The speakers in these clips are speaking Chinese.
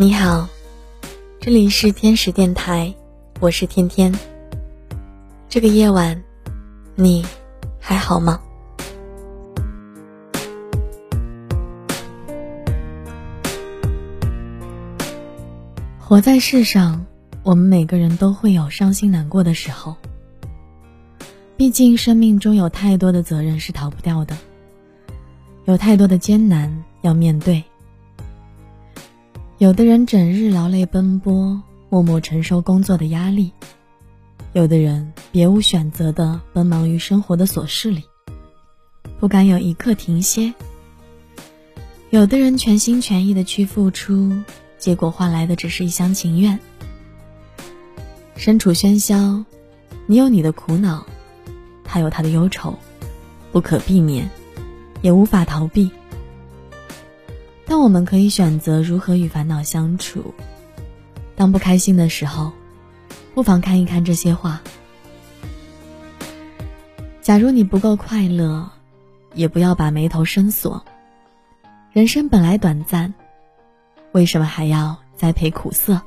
你好，这里是天使电台，我是天天。这个夜晚，你还好吗？活在世上，我们每个人都会有伤心难过的时候。毕竟，生命中有太多的责任是逃不掉的，有太多的艰难要面对。有的人整日劳累奔波，默默承受工作的压力；有的人别无选择的奔忙于生活的琐事里，不敢有一刻停歇；有的人全心全意的去付出，结果换来的只是一厢情愿。身处喧嚣，你有你的苦恼，他有他的忧愁，不可避免，也无法逃避。但我们可以选择如何与烦恼相处。当不开心的时候，不妨看一看这些话。假如你不够快乐，也不要把眉头深锁。人生本来短暂，为什么还要栽培苦涩？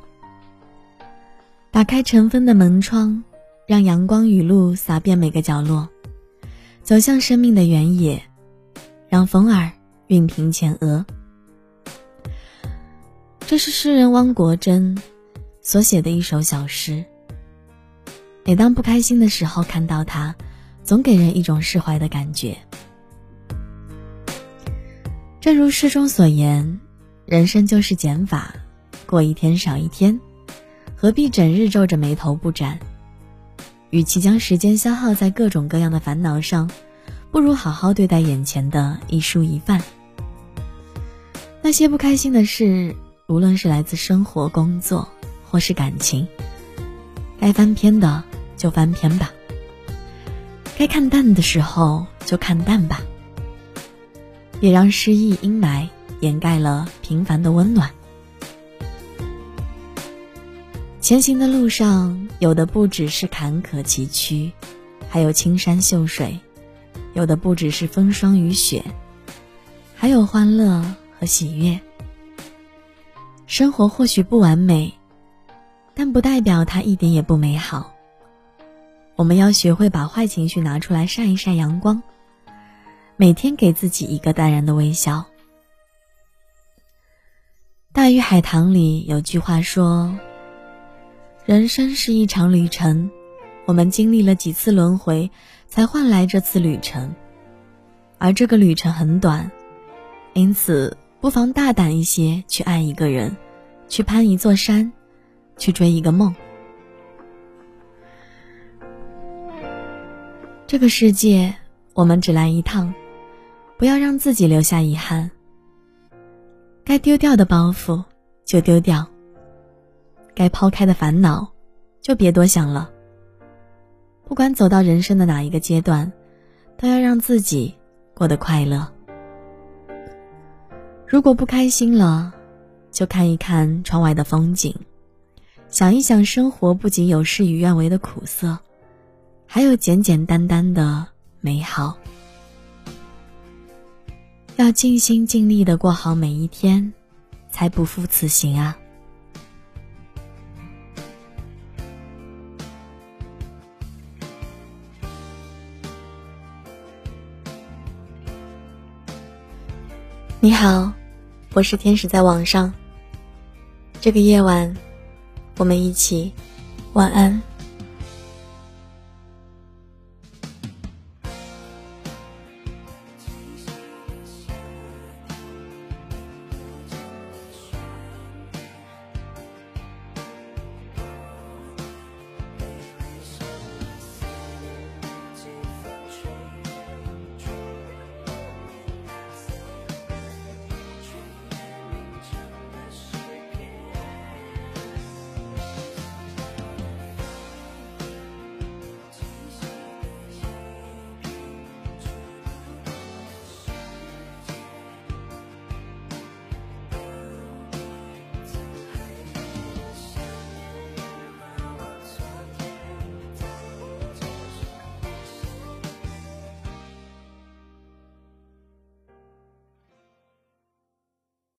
打开尘封的门窗，让阳光雨露洒遍每个角落。走向生命的原野，让风儿熨平前额。这是诗人汪国真所写的一首小诗。每当不开心的时候，看到它，总给人一种释怀的感觉。正如诗中所言，人生就是减法，过一天少一天，何必整日皱着眉头不展？与其将时间消耗在各种各样的烦恼上，不如好好对待眼前的一蔬一饭。那些不开心的事。无论是来自生活、工作，或是感情，该翻篇的就翻篇吧。该看淡的时候就看淡吧。别让失意阴霾掩盖了平凡的温暖。前行的路上，有的不只是坎坷崎岖，还有青山秀水；有的不只是风霜雨雪，还有欢乐和喜悦。生活或许不完美，但不代表它一点也不美好。我们要学会把坏情绪拿出来晒一晒阳光，每天给自己一个淡然的微笑。大鱼海棠里有句话说：“人生是一场旅程，我们经历了几次轮回，才换来这次旅程。而这个旅程很短，因此。”不妨大胆一些，去爱一个人，去攀一座山，去追一个梦。这个世界，我们只来一趟，不要让自己留下遗憾。该丢掉的包袱就丢掉，该抛开的烦恼就别多想了。不管走到人生的哪一个阶段，都要让自己过得快乐。如果不开心了，就看一看窗外的风景，想一想生活不仅有事与愿违的苦涩，还有简简单单的美好。要尽心尽力的过好每一天，才不负此行啊！你好。我是天使，在网上。这个夜晚，我们一起晚安。